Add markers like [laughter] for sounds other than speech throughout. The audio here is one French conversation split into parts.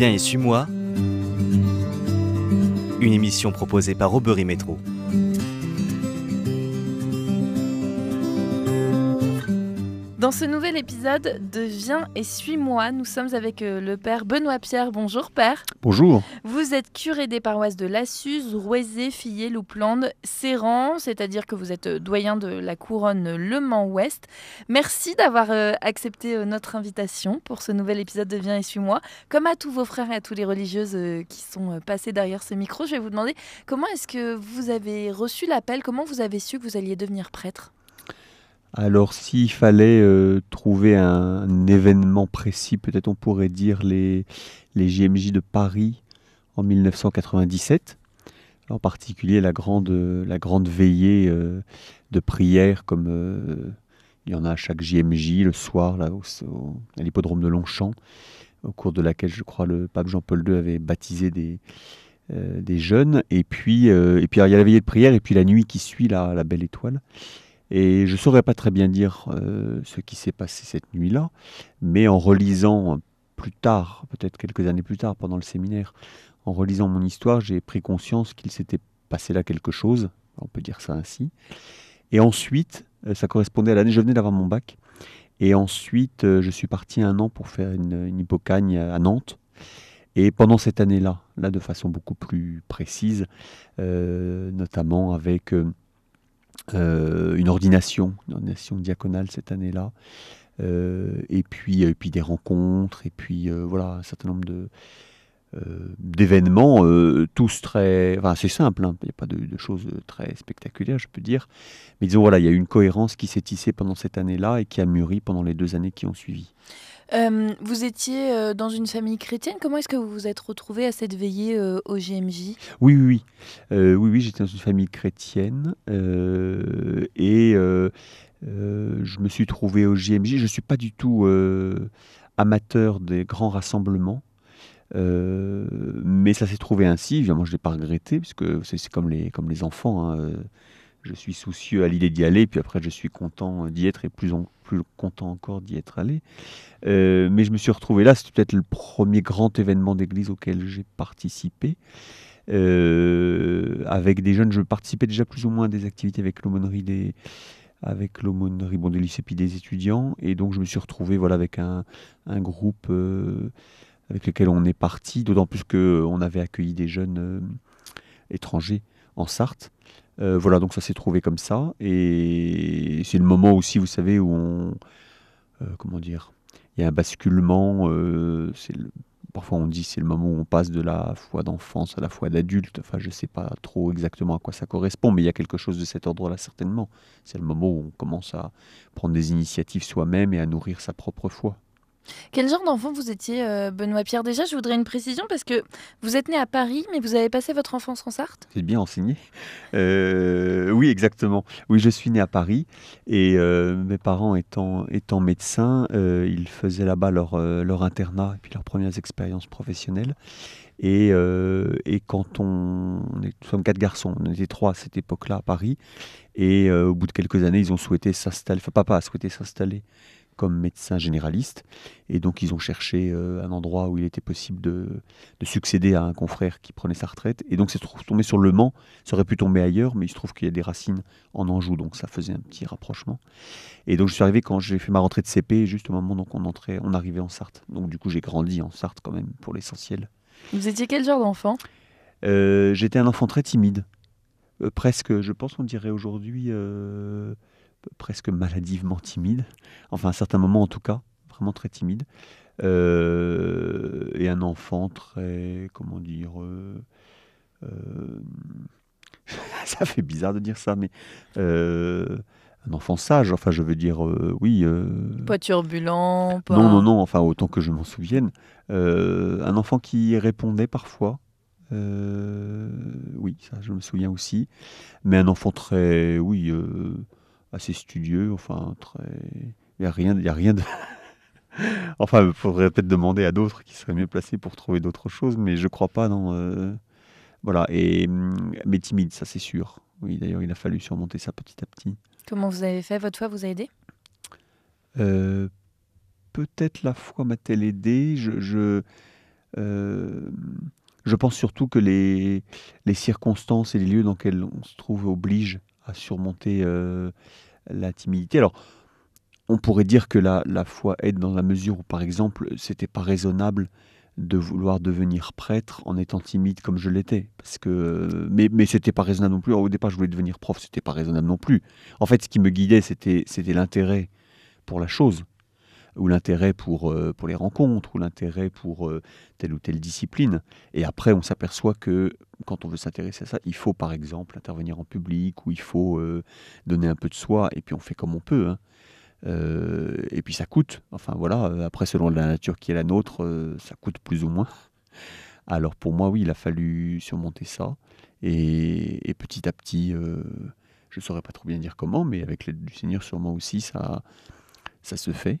Viens et suis-moi. Une émission proposée par Aubery Métro. Dans ce nouvel épisode de Viens et suis-moi, nous sommes avec euh, le père Benoît Pierre. Bonjour père. Bonjour. Vous êtes curé des paroisses de Lassus, Rouezé, Fillet, Louplande, Séran, c'est-à-dire que vous êtes euh, doyen de la couronne Le Mans-Ouest. Merci d'avoir euh, accepté notre invitation pour ce nouvel épisode de Viens et suis-moi. Comme à tous vos frères et à tous les religieuses qui sont passés derrière ce micro, je vais vous demander comment est-ce que vous avez reçu l'appel, comment vous avez su que vous alliez devenir prêtre? Alors s'il fallait euh, trouver un, événement précis, peut-être on pourrait dire les, JMJ de Paris en 1997, en particulier la grande, veillée euh, de prière comme euh, il y en a à chaque JMJ le soir à l'hippodrome de Longchamp, au cours de laquelle je crois le pape Jean-Paul II avait baptisé des, jeunes. Et puis, et puis il y a la veillée de prière et puis la nuit qui suit la belle étoile. Et je ne saurais pas très bien dire euh, ce qui s'est passé cette nuit-là, mais en relisant plus tard, peut-être quelques années plus tard, pendant le séminaire, en relisant mon histoire, j'ai pris conscience qu'il s'était passé là quelque chose, on peut dire ça ainsi. Et ensuite, euh, ça correspondait à l'année, je venais d'avoir mon bac, et ensuite euh, je suis parti un an pour faire une, une hypocagne à Nantes. Et pendant cette année-là, là de façon beaucoup plus précise, notamment avec une ordination, une ordination diaconale cette année-là, euh, et puis et puis des rencontres, et puis euh, voilà un certain nombre de d'événements, tous très, enfin c'est simple, hein, il n'y a pas de, choses très spectaculaires, je peux dire, mais disons voilà, il y a eu une cohérence qui s'est tissée pendant cette année-là et qui a mûri pendant les deux années qui ont suivi. Euh, vous étiez euh, dans une famille chrétienne. Comment est-ce que vous vous êtes retrouvé à cette veillée euh, au GMJ Oui, oui, oui. oui, oui j'étais dans une famille chrétienne et je me suis trouvé au GMJ. Je ne suis pas du tout amateur des grands rassemblements. Mais ça s'est trouvé ainsi, évidemment je ne l'ai pas regretté, puisque c'est comme les, comme les enfants. Hein, je suis soucieux à l'idée d'y aller, puis après je suis content d'y être et plus, plus content encore d'y être allé. Euh, mais je me suis retrouvé là, c'était peut-être le premier grand événement d'église auquel j'ai participé. Euh, avec des jeunes, je participais déjà plus ou moins à des activités avec l'aumônerie des avec l'aumônerie bon, des lycées puis des étudiants et donc je me suis retrouvé voilà avec un, un groupe euh, avec lequel on est parti d'autant plus que on avait accueilli des jeunes étrangers en Sarthe euh, voilà, donc ça s'est trouvé comme ça. Et c'est le moment aussi, vous savez, où on. Euh, comment dire Il y a un basculement. Euh, parfois on dit c'est le moment où on passe de la foi d'enfance à la foi d'adulte. Enfin, je ne sais pas trop exactement à quoi ça correspond, mais il y a quelque chose de cet ordre-là certainement. C'est le moment où on commence à prendre des initiatives soi-même et à nourrir sa propre foi. Quel genre d'enfant vous étiez, euh, Benoît Pierre? Déjà, je voudrais une précision parce que vous êtes né à Paris, mais vous avez passé votre enfance en Sarthe? C'est bien enseigné. [laughs] Euh, oui, exactement. Oui, je suis né à Paris et euh, mes parents étant, médecins, ils faisaient là-bas leur, internat et puis leurs premières expériences professionnelles. Et, quand on, nous sommes quatre garçons, on était trois à cette époque-là à Paris, et au bout de quelques années, ils ont souhaité s'installer, enfin papa a souhaité s'installer comme médecin généraliste. Et donc ils ont cherché euh, un endroit où il était possible de, succéder à un confrère qui prenait sa retraite. Et donc c'est tombé sur Le Mans. Ça aurait pu tomber ailleurs, mais il se trouve qu'il y a des racines en Anjou, donc ça faisait un petit rapprochement. Et donc je suis arrivé quand j'ai fait ma rentrée de CP, juste au moment où on entrait, on arrivait en Sarthe. Donc du coup j'ai grandi en Sarthe quand même pour l'essentiel. Vous étiez quel genre d'enfant? Euh, J'étais un enfant très timide. Euh, presque, je pense qu'on dirait aujourd'hui presque maladivement timide, enfin à un certain moment en tout cas, vraiment très timide, euh, et un enfant très, comment dire, euh, euh, [laughs] ça fait bizarre de dire ça, mais un enfant sage, enfin je veux dire, oui. pas turbulent, pas... Non, non, non, enfin autant que je m'en souvienne, un enfant qui répondait parfois. oui, ça je me souviens aussi. Mais un enfant très, oui, assez studieux, enfin très. Il n'y a rien, il a rien de. [laughs] enfin, il faudrait peut-être demander à d'autres qui seraient mieux placés pour trouver d'autres choses, mais je crois pas, non. Euh, voilà, et mm, mais timide, ça c'est sûr. Oui, d'ailleurs, il a fallu surmonter ça petit à petit. Comment vous avez fait? Votre foi vous a aidé? Euh, Peut-être la foi m'a-t-elle aidé. Je, je pense surtout que les, les circonstances et les lieux dans lesquels on se trouve obligent à surmonter la timidité. Alors, on pourrait dire que la, la foi aide dans la mesure où, par exemple, c'était pas raisonnable de vouloir devenir prêtre en étant timide comme je l'étais. Parce que, mais, mais c'était pas raisonnable non plus. Au départ, je voulais devenir prof, c'était pas raisonnable non plus. En fait, ce qui me guidait, c'était, c'était l'intérêt pour la chose, ou l'intérêt pour, euh, pour les rencontres, ou l'intérêt pour euh, telle ou telle discipline. Et après, on s'aperçoit que quand on veut s'intéresser à ça, il faut par exemple intervenir en public, ou il faut euh, donner un peu de soi, et puis on fait comme on peut. Hein. Et puis ça coûte. Enfin voilà, après selon la nature qui est la nôtre, ça coûte plus ou moins. Alors pour moi, oui, il a fallu surmonter ça. Et, petit à petit, je ne saurais pas trop bien dire comment, mais avec l'aide du Seigneur, sûrement aussi, ça, ça se fait.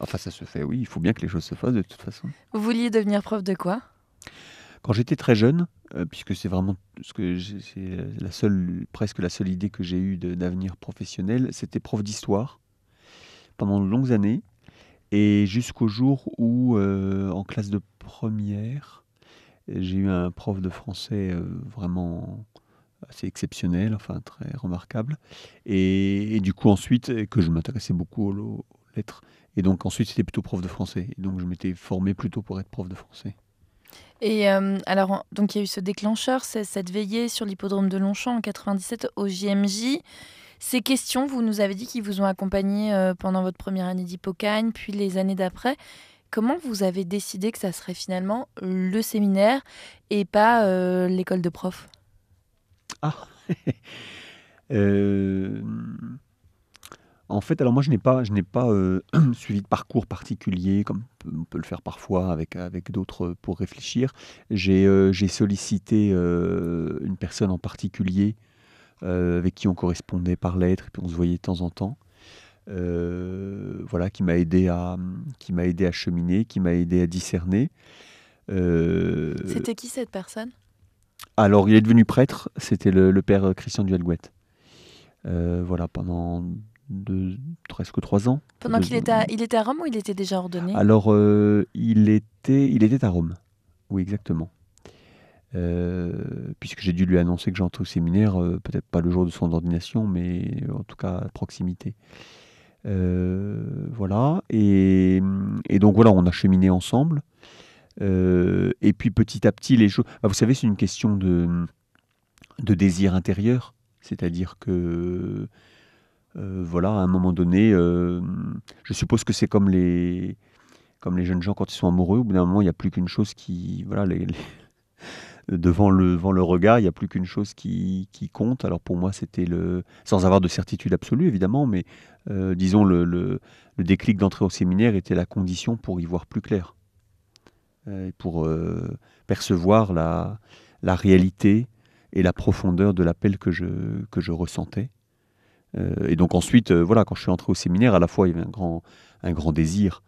Enfin, ça se fait, oui. Il faut bien que les choses se fassent de toute façon. Vous vouliez devenir prof de quoi? Quand j'étais très jeune, puisque c'est vraiment ce que c'est la seule, presque la seule idée que j'ai eue d'avenir professionnel, c'était prof d'histoire pendant de longues années, et jusqu'au jour où, euh, en classe de première, j'ai eu un prof de français euh, vraiment assez exceptionnel, enfin très remarquable, et, du coup ensuite, que je m'intéressais beaucoup aux, lettres, et donc ensuite c'était plutôt prof de français, et donc je m'étais formé plutôt pour être prof de français. Et euh, alors, donc il y a eu ce déclencheur, cette veillée sur l'hippodrome de Longchamp en 97 au JMJ. Ces questions, vous nous avez dit qu'ils vous ont accompagné euh, pendant votre première année d'Hippocagne, puis les années d'après. Comment vous avez décidé que ça serait finalement le séminaire et pas euh, l'école de prof? Ah [laughs] En fait, alors moi, je n'ai pas, je n'ai pas [clears throat] suivi de parcours particulier, comme on peut le faire parfois avec, avec d'autres pour réfléchir. J'ai, j'ai sollicité une personne en particulier euh, avec qui on correspondait par lettres, et puis on se voyait de temps en temps. Euh, voilà, qui m'a aidé à qui m'a aidé à cheminer, qui m'a aidé à discerner. Euh, c'était qui cette personne? Alors, il est devenu prêtre. C'était le, père Christian Duhalgouette. voilà, pendant deux, presque trois ans. Pendant qu'il était, à, il était à Rome ou il était déjà ordonné? Alors, il était, il était à Rome. Oui, exactement. Euh, puisque j'ai dû lui annoncer que j'entrais au séminaire, euh, peut-être pas le jour de son ordination, mais en tout cas à proximité. Euh, voilà, et, donc voilà, on a cheminé ensemble. et puis petit à petit, les choses. Bah, vous savez, c'est une question de, de désir intérieur, c'est-à-dire que voilà, à un moment donné, je suppose que c'est comme les comme les jeunes gens quand ils sont amoureux. Au bout d'un moment, il n'y a plus qu'une chose qui, voilà, [laughs] devant le, devant le regard, il n'y a plus qu'une chose qui, qui, compte. Alors pour moi, c'était le, sans avoir de certitude absolue évidemment, mais euh, disons le, le, déclic d'entrer au séminaire était la condition pour y voir plus clair, euh, pour euh, percevoir la, la réalité et la profondeur de l'appel que je, que je ressentais. Et donc ensuite, voilà, quand je suis entré au séminaire, à la fois il y avait un grand, désir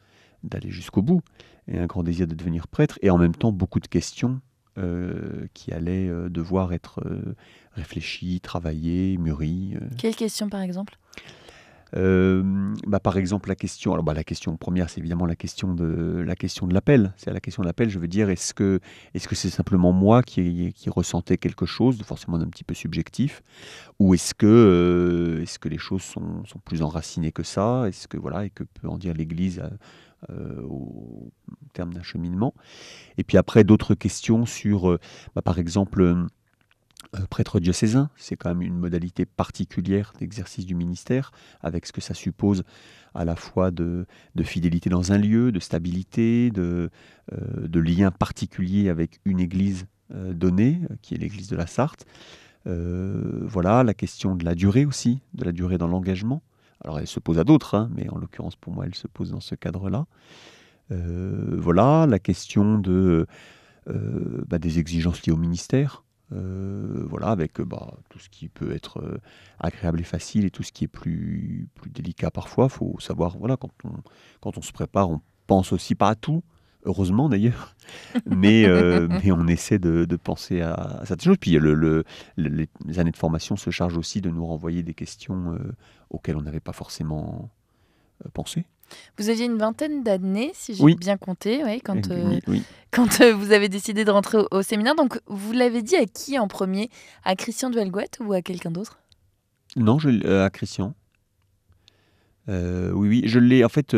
d'aller jusqu'au bout et un grand désir de devenir prêtre, et en même temps beaucoup de questions euh, qui allait euh, devoir être euh, réfléchi, travaillé, mûri. Quelle question par exemple? Bah, par exemple, la question, alors bah, la question première, c'est évidemment la question de la question de l'appel. C'est la question de l'appel. Je veux dire, est-ce que c'est simplement moi qui, ressentais quelque chose, forcément un petit peu subjectif, ou est-ce que que les choses sont, plus enracinées que ça Est-ce que voilà, et que peut en dire l'Église euh, au terme d'un cheminement. Et puis après, d'autres questions sur, euh, bah, par exemple, euh, prêtre diocésain, c'est quand même une modalité particulière d'exercice du ministère, avec ce que ça suppose à la fois de, fidélité dans un lieu, de stabilité, de, de lien particulier avec une église donnée, qui est l'église de la Sarthe. voilà, la question de la durée aussi, de la durée dans l'engagement. Alors elle se pose à d'autres, hein, mais en l'occurrence pour moi elle se pose dans ce cadre-là. Euh, voilà, la question euh, bah, des exigences liées au ministère. Euh, voilà, avec bah, tout ce qui peut être agréable et facile et tout ce qui est plus, plus délicat parfois. Il faut savoir, voilà, quand on, quand on se prépare, on pense aussi pas à tout heureusement d'ailleurs, [laughs] mais, euh, mais on essaie de, penser à, cette chose. Puis le, les années de formation se chargent aussi de nous renvoyer des questions euh, auxquelles on n'avait pas forcément euh, pensé. Vous aviez une vingtaine d'années, si j'ai Oui. bien compté, quand, euh, Oui, quand euh, vous avez décidé de rentrer au, au séminaire. Donc, vous l'avez dit à qui en premier? À Christian Duelgouet ou à quelqu'un d'autre? Non, je, euh, à Christian. Oui, oui, je l'ai. En fait,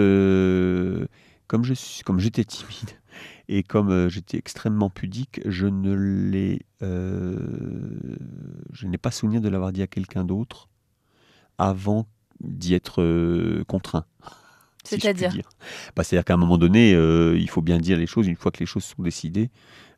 comme je comme j'étais timide [laughs] et comme j'étais extrêmement pudique, je ne l'ai, je n'ai pas souvenir de l'avoir dit à quelqu'un d'autre avant d'y être contraint. Si C'est-à-dire dire. Bah, C'est-à-dire qu'à un moment donné, euh, il faut bien dire les choses. Une fois que les choses sont décidées,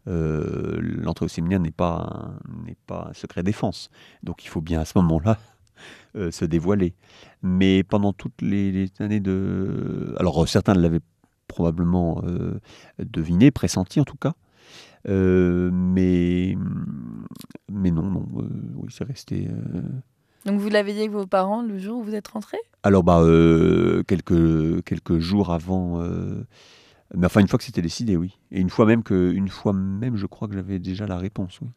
euh, l'entrée au séminaire n'est pas, n'est pas un secret défense. Donc il faut bien à ce moment-là [laughs] euh, se dévoiler. Mais pendant toutes les, les années de... Alors certains l'avaient probablement deviné, pressenti en tout cas. Mais, mais non, non oui, c'est resté... Donc, vous l'avez dit avec vos parents le jour où vous êtes rentré alors, bah, euh, quelques, quelques jours avant. euh, mais enfin, une fois que c'était décidé, oui. Et une fois même, que, une fois même je crois que j'avais déjà la réponse, oui.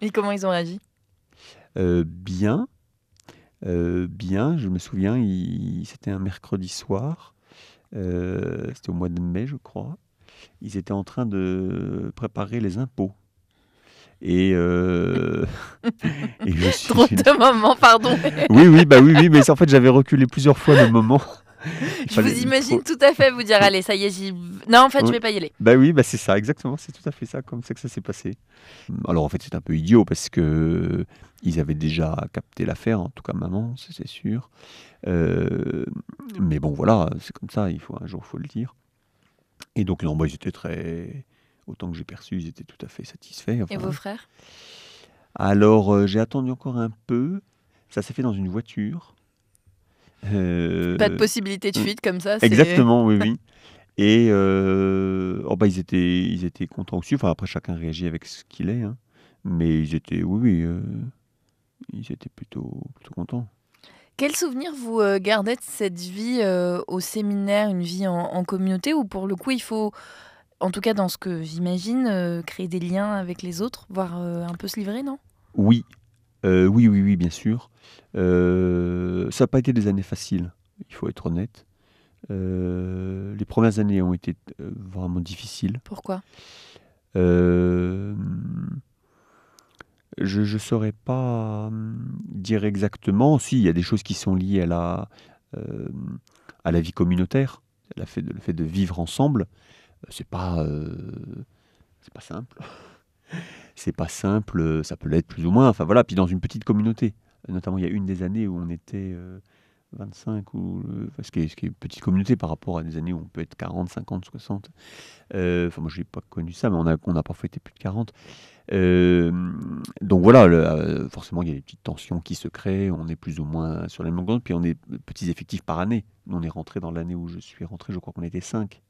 Et comment ils ont réagi? Euh, bien. euh, bien, je me souviens, c'était un mercredi soir. c'était au mois de mai, je crois. Ils étaient en train de préparer les impôts. Et, euh, [laughs] et je suis. Trop de moments, pardon. [laughs] Oui, oui, bah oui, oui, mais en fait, j'avais reculé plusieurs fois le moment. [laughs] Je vous imagine tout à fait vous dire allez, ça y est, j'y. Non, en fait, je Oui. vais pas y aller. Bah oui, bah c'est ça, exactement, c'est tout à fait ça, comme ça que ça s'est passé. Alors en fait, c'est un peu idiot parce que ils avaient déjà capté l'affaire, en tout cas maman, c'est sûr. Euh, mais bon, voilà, c'est comme ça, il faut un jour, faut le dire. Et donc non, bah, ils étaient très, autant que j'ai perçu, ils étaient tout à fait satisfaits. Et vos frères? Alors euh, j'ai attendu encore un peu. Ça s'est fait dans une voiture. Euh, Pas de possibilité de fuite comme ça. Exactement, oui, [laughs] oui. Et euh, oh bah, ils, étaient, ils étaient contents aussi. Enfin, après, chacun réagit avec ce qu'il est. hein. Mais ils étaient, oui, oui, ils étaient plutôt, plutôt contents. Quel souvenir vous gardez de cette vie euh, au séminaire, une vie en, en communauté où pour le coup il faut, en tout cas dans ce que j'imagine, euh, créer des liens avec les autres, voire euh, un peu se livrer, non? Oui, Euh, oui, oui, oui, bien sûr. Ça n'a pas été des années faciles, il faut être honnête. Les premières années ont été vraiment difficiles. Pourquoi? Je ne saurais pas hum, dire exactement. Si, il y a des choses qui sont liées à la, à la vie communautaire, le fait de, le fait de vivre ensemble. Euh, C'est pas, euh, c'est pas simple. [laughs] c'est pas simple. Ça peut l'être plus ou moins. Enfin voilà. Puis dans une petite communauté, notamment il y a une des années où on était euh, 25 ou euh, ce qui est, ce qui est une petite communauté par rapport à des années où on peut être 40, 50, 60. Euh, Enfin, moi, je n'ai pas connu ça, mais on a, on a parfois été plus de 40. Euh, donc voilà, euh, forcément, il y a des petites tensions qui se créent. On est plus ou moins sur les mêmes d'onde, puis on est petits effectifs par année. On est rentré dans l'année où je suis rentré, je crois qu'on était 5.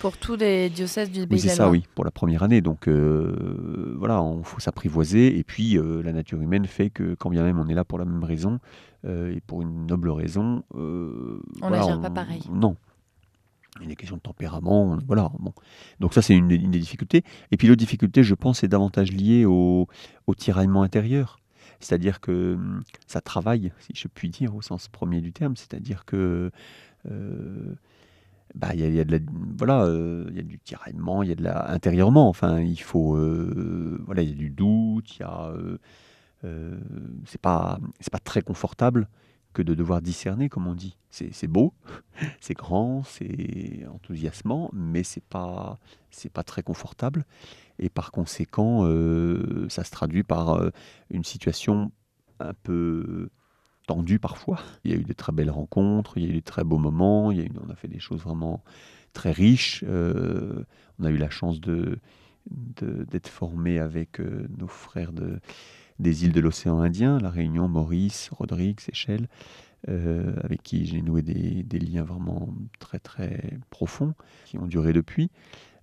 Pour tous les diocèses du Oui, Pays c'est ça, oui, pour la première année. Donc euh, voilà, il faut s'apprivoiser. Et puis euh, la nature humaine fait que, quand bien même on est là pour la même raison euh, et pour une noble raison, euh, On voilà, n'agira pas pareil. Non. Il y a des questions de tempérament. on- Voilà. Bon. Donc ça, c'est une, des- une des difficultés. Et puis l'autre difficulté, je pense, est davantage liée au, au tiraillement intérieur. C'est-à-dire que hum, ça travaille, si je puis dire, au sens premier du terme. C'est-à-dire que euh, bah, y, y a de la, voilà, euh, il y a du tiraillement, il y a de la intérieurement. Enfin, il faut, euh, voilà, il y a du doute, il y a, euh, c'est pas, c'est pas très confortable que de devoir discerner, comme on dit. C'est beau, [laughs] c'est grand, c'est enthousiasmant, mais c'est pas, c'est pas très confortable. Et par conséquent, ça se traduit par une situation un peu parfois. Il y a eu de très belles rencontres, il y a eu de très beaux moments, il y a eu, on a fait des choses vraiment très riches. Euh, on a eu la chance de d'être formé avec euh, nos frères de, des îles de l'océan Indien, La Réunion, Maurice, Rodrigue, Seychelles, euh, avec qui j'ai noué des, des liens vraiment très très profonds qui ont duré depuis.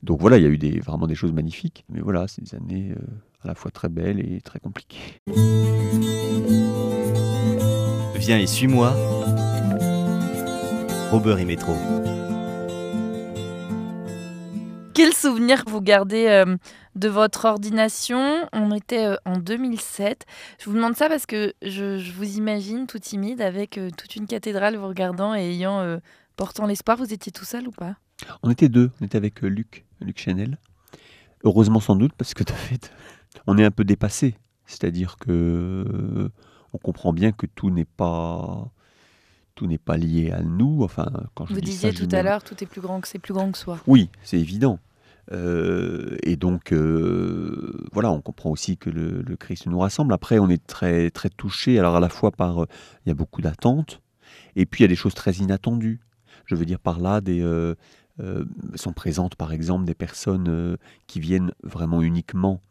Donc voilà, il y a eu des, vraiment des choses magnifiques. Mais voilà, c'est des années à la fois très belles et très compliquées. Viens et suis-moi. Robert et Métro. Quel souvenir vous gardez euh, de votre ordination? On était euh, en 2007. Je vous demande ça parce que je, je vous imagine tout timide avec euh, toute une cathédrale vous regardant et ayant euh, Portant l'espoir, vous étiez tout seul ou pas? On était deux, on était avec euh, Luc, Luc Chanel. Heureusement sans doute, parce que de fait, on est un peu dépassé. C'est-à-dire que euh, on comprend bien que tout n'est pas tout n'est pas lié à nous. Enfin, quand je Vous dis disiez ça, tout à l'heure, tout est plus grand que c'est plus grand que soi. Oui, c'est évident. Euh, et donc, euh, voilà, on comprend aussi que le, le Christ nous rassemble. Après, on est très, très touché, alors à la fois par, euh, il y a beaucoup d'attentes, et puis il y a des choses très inattendues. Je veux dire par là, des, euh, sont présentes par exemple des personnes qui viennent vraiment uniquement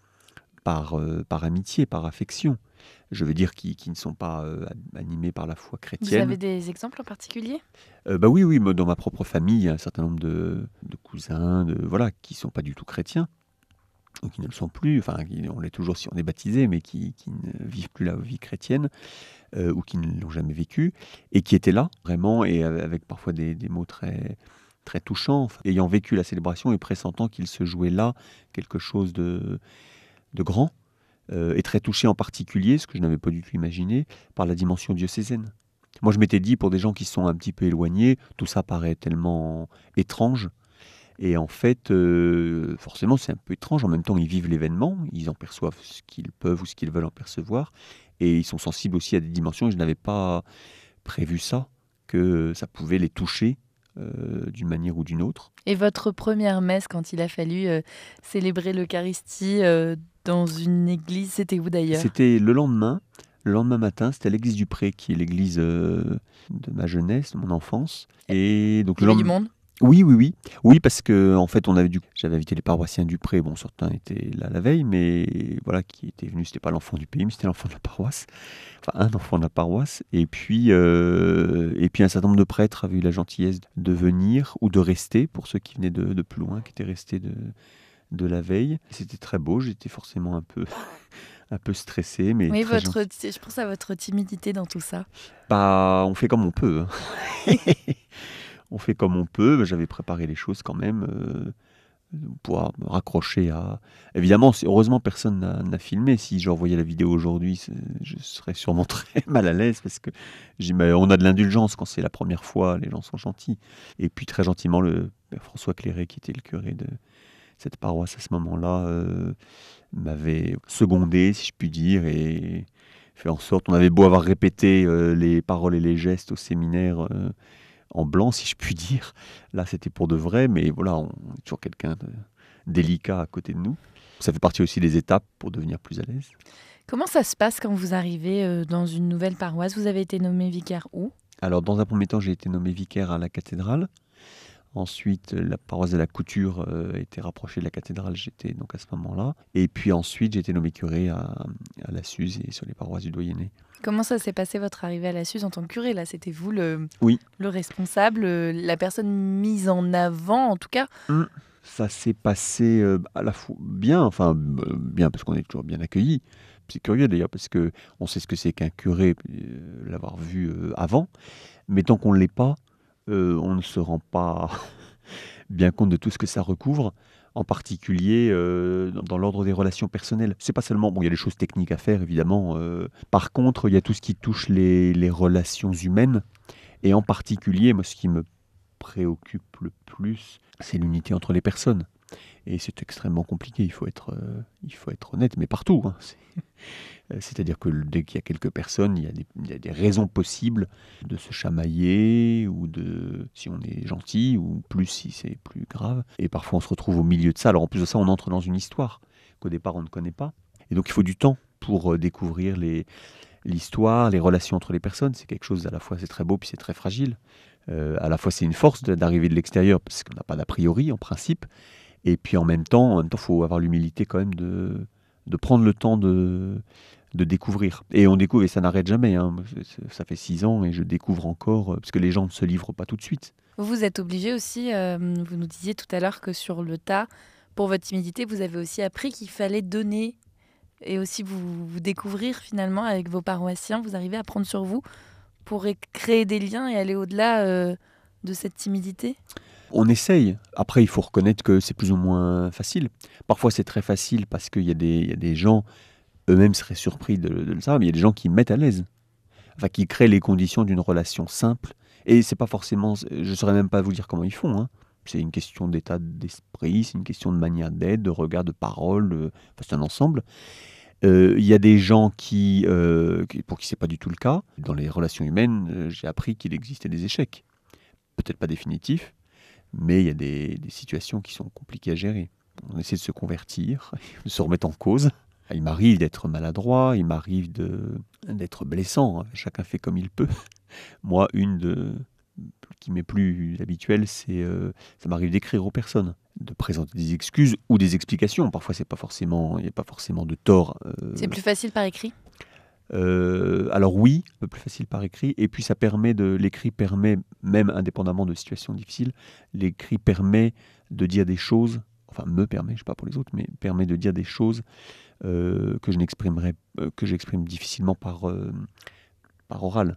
par, par amitié, par affection. Je veux dire qui, qui ne sont pas euh, animés par la foi Vous chrétienne. avez des exemples en particulier? Euh, bah oui, oui, dans ma propre famille, il y a un certain nombre de, de cousins, de voilà, qui sont pas du tout chrétiens. Ou qui ne le sont plus. Enfin, qui- on l'est toujours si on est baptisé, mais qui, qui ne vivent plus la vie chrétienne euh, ou qui ne l'ont jamais vécu. Et qui étaient là vraiment et avec parfois des, des mots très très touchants, enfin, ayant vécu la célébration et pressentant qu'il se jouait là quelque chose de de grand euh, et très touché en particulier, ce que je n'avais pas du tout imaginé, par la dimension diocésaine. Moi, je m'étais dit, pour des gens qui sont un petit peu éloignés, tout ça paraît tellement étrange. Et en fait, euh, forcément, c'est un peu étrange. En même temps, ils vivent l'événement, ils en perçoivent ce qu'ils peuvent ou ce qu'ils veulent en percevoir. Et ils sont sensibles aussi à des dimensions. Je n'avais pas prévu ça, que ça pouvait les toucher euh, d'une manière ou d'une autre. Et votre première messe, quand il a fallu euh, célébrer l'Eucharistie euh, dans une église, c'était où d'ailleurs? C'était le lendemain. Le lendemain matin, c'était à l'église du Pré, qui est l'église de ma jeunesse, de mon enfance. Et donc Il y le avait du lendemain- monde? Oui, oui, oui. Oui, parce que en fait, on avait dû... j'avais invité les paroissiens du Pré. Bon, certains étaient là la veille, mais voilà, qui étaient venus, c'était pas l'enfant du pays, mais c'était l'enfant de la paroisse. Enfin, un enfant de la paroisse. Et puis, euh, et puis un certain nombre de prêtres avaient eu la gentillesse de venir ou de rester, pour ceux qui venaient de, de plus loin, qui étaient restés de, de la veille. C'était très beau. J'étais forcément un peu, [laughs] un peu stressé, mais Oui, très votre, gentil. je pense à votre timidité dans tout ça. Bah, on fait comme on peut. hein. [laughs] on fait comme on peut. J'avais préparé les choses quand même euh, pour me raccrocher à. Évidemment, heureusement, personne n'a filmé. Si j'envoyais la vidéo aujourd'hui, je serais sûrement [laughs] très mal à l'aise parce que on a de l'indulgence quand c'est la première fois. Les gens sont gentils. Et puis très gentiment, le père François Cléré, qui était le curé de cette paroisse à ce moment-là, euh, m'avait secondé, si je puis dire, et fait en sorte. On avait beau avoir répété euh, les paroles et les gestes au séminaire en blanc, si je puis dire. Là, c'était pour de vrai, mais voilà, on est toujours quelqu'un de délicat à côté de nous. Ça fait partie aussi des étapes pour devenir plus à l'aise. Comment ça se passe quand vous arrivez euh, dans une nouvelle paroisse? Vous avez été nommé vicaire où? Alors, dans un premier temps, j'ai été nommé vicaire à la cathédrale. Ensuite, la paroisse de la Couture euh, a été rapprochée de la cathédrale, j'étais donc à ce moment-là. Et puis ensuite, j'ai été nommé curé à, à la Suze et sur les paroisses du Doyenné. Comment ça s'est passé votre arrivée à la Suze en tant que curé Là, c'était vous le, Oui. le responsable, euh, la personne mise en avant, en tout cas? Ça s'est passé euh, à la fois bien, enfin euh, bien parce qu'on est toujours bien accueillis. C'est curieux d'ailleurs parce que on sait ce que c'est qu'un curé, euh, l'avoir vu euh, avant, mais tant qu'on ne l'est pas, euh, on ne se rend pas [laughs] bien compte de tout ce que ça recouvre, en particulier euh, dans, l'ordre des relations personnelles. C'est pas seulement bon, il y a des choses techniques à faire évidemment. euh, par contre, il y a tout ce qui touche les, les relations humaines et en particulier, moi, ce qui me préoccupe le plus, c'est l'unité entre les personnes. Et c'est extrêmement compliqué, il faut être, euh, il faut être honnête, mais partout. hein. [laughs] Euh, C'est-à-dire que dès qu'il y a quelques personnes, il y a, des, raisons possibles de se chamailler, ou de si on est gentil, ou plus si c'est plus grave. Et parfois on se retrouve au milieu de ça. Alors en plus de ça, on entre dans une histoire qu'au départ on ne connaît pas. Et donc il faut du temps pour euh, découvrir l'histoire, les relations entre les personnes. C'est quelque chose à la fois c'est très beau, puis c'est très fragile. À la fois c'est une force d'arriver de l'extérieur, parce qu'on n'a pas d'a priori en principe. Et puis en même temps, en même temps, faut avoir l'humilité quand même de, de prendre le temps de, de découvrir. Et on découvre, et ça n'arrête jamais. hein. Ça fait six ans et je découvre encore, euh, parce que les gens ne se livrent pas tout de suite. Vous êtes obligé aussi, euh, vous nous disiez tout à l'heure que sur le tas, pour votre timidité, vous avez aussi appris qu'il fallait donner et aussi vous, découvrir finalement avec vos paroissiens. Vous arrivez à prendre sur vous pour créer des liens et aller au-delà euh, de cette timidité? On essaye. Après, il faut reconnaître que c'est plus ou moins facile. Parfois, c'est très facile parce qu'il y, a des- gens, eux-mêmes seraient surpris de, de savoir, mais il y a des gens qui mettent à l'aise. Enfin, qui créent les conditions d'une relation simple Et c'est pas forcément, je saurais même pas vous dire comment ils font. hein. C'est une question d'état d'esprit, c'est une question de manière d'être, de regard, de parole, enfin, c'est un ensemble. Euh, Il y a des gens qui, euh, qui- pour qui c'est pas du tout le cas. Dans les relations humaines, euh, j'ai appris qu'il existait des échecs. Peut-être pas définitifs, mais il y a des, des situations qui sont compliquées à gérer. On essaie de se convertir, [laughs] de se remettre en cause. Il m'arrive d'être maladroit, il m'arrive d'être blessant. hein. Chacun fait comme il peut. [laughs] Moi, une de, qui m'est plus habituelle, c'est euh, ça m'arrive d'écrire aux personnes, de présenter des excuses ou des explications. Parfois, c'est pas forcément, il n'y a pas forcément de tort. euh, C'est plus facile par écrit? Euh, alors oui, un peu plus facile par écrit, et puis ça permet de, l'écrit permet, même indépendamment de situations difficiles, l'écrit permet de dire des choses, enfin me permet, je sais pas pour les autres, mais permet de dire des choses euh, que je euh, que j'exprime difficilement par, par oral,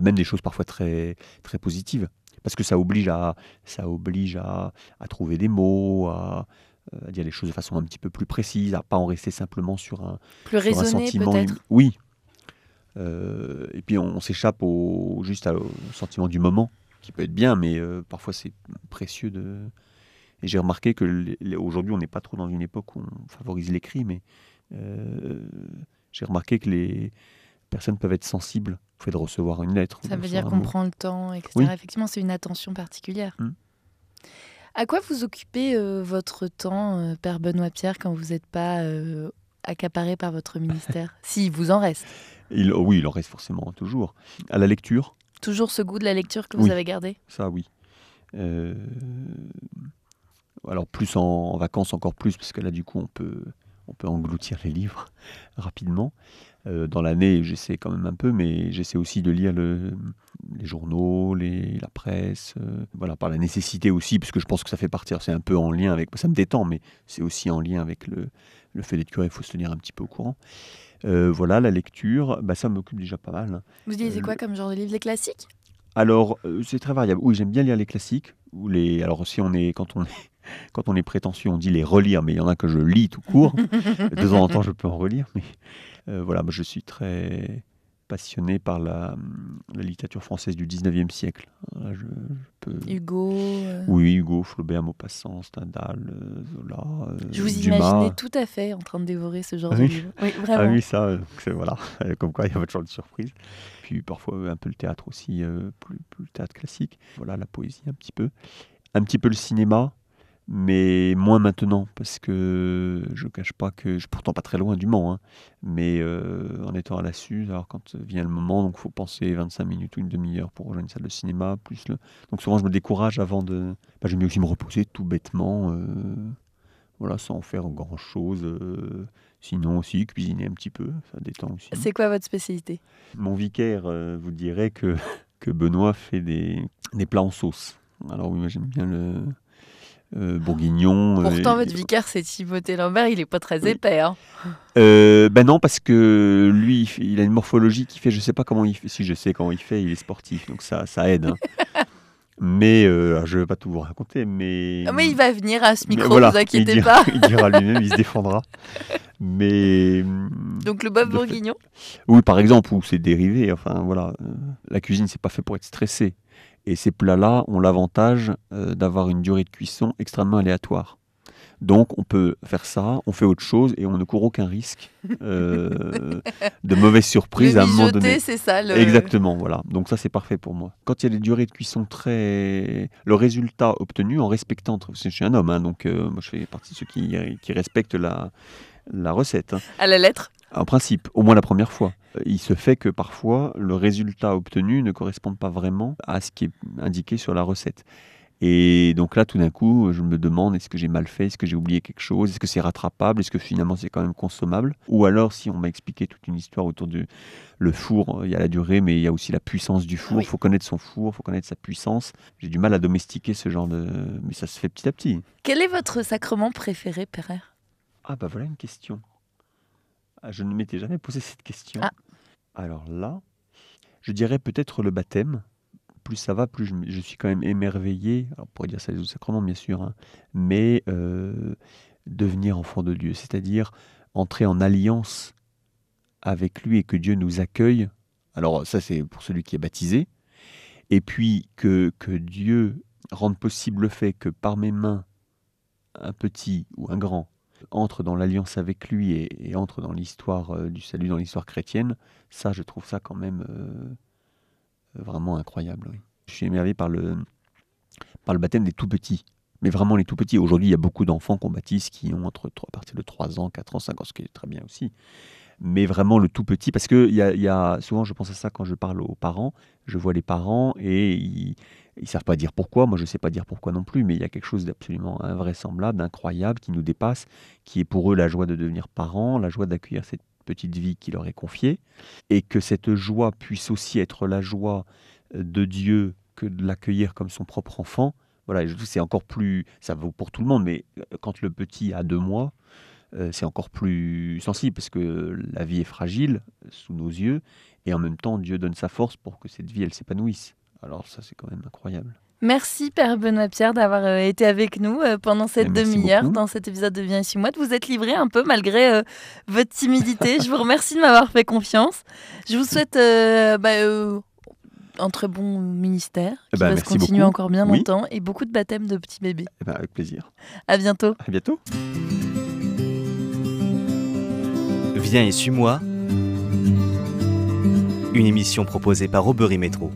même des choses parfois très, très positives, parce que ça oblige à, ça oblige à, à trouver des mots, à, à dire les choses de façon un petit peu plus précise, à pas en rester simplement sur un Plus sur un raisonné sentiment peut-être? Hum- Oui. Euh, et puis on, on s'échappe au, juste au sentiment du moment, qui peut être bien, mais euh, parfois c'est précieux de. Et j'ai remarqué que aujourd'hui on n'est pas trop dans une époque où on favorise l'écrit, mais euh, j'ai remarqué que les personnes peuvent être sensibles au fait de recevoir une lettre. Ça veut dire un qu'on prend le temps, etc. Oui. Effectivement, c'est une attention particulière. Mm. À quoi vous occupez euh, votre temps, euh, Père Benoît Pierre, quand vous n'êtes pas euh, accaparé par votre ministère [laughs] S'il vous en reste. Il- oh oui, il en reste forcément toujours. À la lecture, Toujours ce goût de la lecture que vous avez gardé Ça, oui. Alors, plus en, en vacances, encore plus, parce que là, du coup, on peut, on peut engloutir les livres [laughs] rapidement. Euh, dans l'année, j'essaie quand même un peu, mais j'essaie aussi de lire le- les journaux, les, la presse, euh, voilà, par la nécessité aussi, parce que je pense que ça fait partie, alors c'est un peu en lien avec, ça me détend, mais c'est aussi en lien avec le, le fait d'être curé, il faut se tenir un petit peu au courant. Euh, voilà, la lecture, bah, ça m'occupe déjà pas mal. Vous lisez Euh, quoi comme genre de livre? Les classiques? Alors, c'est très variable. Oui, j'aime bien lire les classiques. Ou les... Alors, si on est, quand, on est, [laughs] quand on est prétentieux, on dit les relire, mais il y en a que je lis tout court. [laughs] de temps en temps, je peux en relire. Mais voilà, moi, je suis très passionné par la, la littérature française du 19e siècle. Là, je, je peux... Hugo euh, Oui, Hugo, Flaubert, Maupassant, Stendhal, euh, Zola, euh, Je vous Dumas. imaginais tout à fait en train de dévorer ce genre Ah de oui. livre. Oui, Ah vraiment. oui, ça, euh, c'est- voilà. [laughs] Comme quoi, il y a toujours de surprise. Puis parfois euh, un peu le théâtre aussi, euh, plus, plus le théâtre classique. Voilà, la poésie un petit peu. Un petit peu le cinéma, mais moins maintenant, parce que je ne cache pas que je suis pourtant pas très loin du Mans, hein, mais euh, en étant à la Suze, alors quand vient le moment, donc faut penser 25 minutes ou une demi-heure pour rejoindre une salle de cinéma, plus le... Donc souvent je me décourage avant de... Bah, J'aime bien aussi me reposer tout bêtement, euh, voilà, sans faire grand-chose. euh, Sinon aussi, cuisiner un petit peu, ça détend aussi. C'est quoi votre spécialité? Mon vicaire vous dirait que, [laughs] que Benoît fait des, des plats en sauce. Alors oui, moi j'aime bien le euh, bourguignon. euh, Pourtant, votre vicaire, c'est Timothée Lambert, il est pas très Oui. épais. hein. Euh, ben non, parce que lui, il, a une morphologie qui fait, je sais pas comment il fait, si je sais comment il fait, il est sportif, donc ça, ça aide. hein. [laughs] mais euh, je vais pas tout vous raconter, mais... Ah, mais il va venir à ce micro, voilà, vous inquiétez il dira, pas. [laughs] il dira lui-même, il se défendra. Mais... [laughs] Donc le bœuf fait- bourguignon? Oui, par exemple, ou c'est dérivé. Enfin, voilà. La cuisine, c'est pas fait pour être stressé. Et ces plats-là ont l'avantage euh, d'avoir une durée de cuisson extrêmement aléatoire. Donc, on peut faire ça, on fait autre chose et on ne court aucun risque euh, [laughs] de mauvaise surprise Le à un moment donné. c'est ça. Le... Exactement, voilà. Donc ça, c'est parfait pour moi. Quand il y a des durées de cuisson très... Le résultat obtenu en respectant... Je suis un homme, hein, donc euh, moi, je fais partie de ceux qui, qui respectent la, la recette. hein. À la lettre. En principe, au moins la première fois. Il se fait que parfois, le résultat obtenu ne correspond pas vraiment à ce qui est indiqué sur la recette. Et donc là, tout d'un coup, je me demande est-ce que j'ai mal fait, est-ce que j'ai oublié quelque chose, est-ce que c'est rattrapable, est-ce que finalement c'est quand même consommable? Ou alors, si on m'a expliqué toute une histoire autour du le four, il y a la durée, mais il y a aussi la puissance du four. Il Oui. faut connaître son four, il faut connaître sa puissance. J'ai du mal à domestiquer ce genre de. Mais ça se fait petit à petit. Quel est votre sacrement préféré, Père Ah bah voilà une question. Ah, je ne m'étais jamais posé cette question. Ah. Alors là, je dirais peut-être le baptême. Plus ça va, plus je, suis quand même émerveillé. Alors, on pourrait dire ça les autres sacrements, bien sûr, hein, mais euh, devenir enfant de Dieu, c'est-à-dire entrer en alliance avec lui et que Dieu nous accueille. Alors ça, c'est pour celui qui est baptisé. et puis que, que Dieu rende possible le fait que par mes mains, un petit ou un grand entre dans l'alliance avec lui et, entre dans l'histoire euh, du salut, dans l'histoire chrétienne, ça, je trouve ça quand même euh, vraiment incroyable. Je suis émerveillé par le, par le baptême des tout petits. Mais vraiment les tout petits. Aujourd'hui, il y a beaucoup d'enfants qu'on baptise qui ont entre à partir de 3 ans, 4 ans, 5 ans, ce qui est très bien aussi. Mais vraiment le tout petit, parce que y a, y a- souvent je pense à ça quand je parle aux parents, je vois les parents et ils ne savent pas dire pourquoi, moi je ne sais pas dire pourquoi non plus, mais il y a quelque chose d'absolument invraisemblable, d'incroyable, qui nous dépasse, qui est pour eux la joie de devenir parents, la joie d'accueillir cette petite vie qui leur est confiée, et que cette joie puisse aussi être la joie de Dieu que de l'accueillir comme son propre enfant. Voilà, je trouve c'est encore plus, ça vaut pour tout le monde, mais quand le petit a deux mois, c'est encore plus sensible parce que la vie est fragile euh, sous nos yeux et en même temps Dieu donne sa force pour que cette vie elle s'épanouisse. Alors ça c'est quand même incroyable. Merci Père Benoît Pierre d'avoir euh, été avec nous euh, pendant cette Eh, demi-heure dans cet épisode de Viens ici moi. Vous êtes livré un peu malgré euh, votre timidité. Je vous remercie de m'avoir fait confiance. Je vous souhaite euh, bah, euh, un très bon ministère Eh qui ben, va se continuer beaucoup. encore bien Oui. longtemps et beaucoup de baptêmes de petits bébés. Eh ben, avec plaisir. À bientôt. À bientôt. Viens et suis-moi. Une émission proposée par Aubery Métro.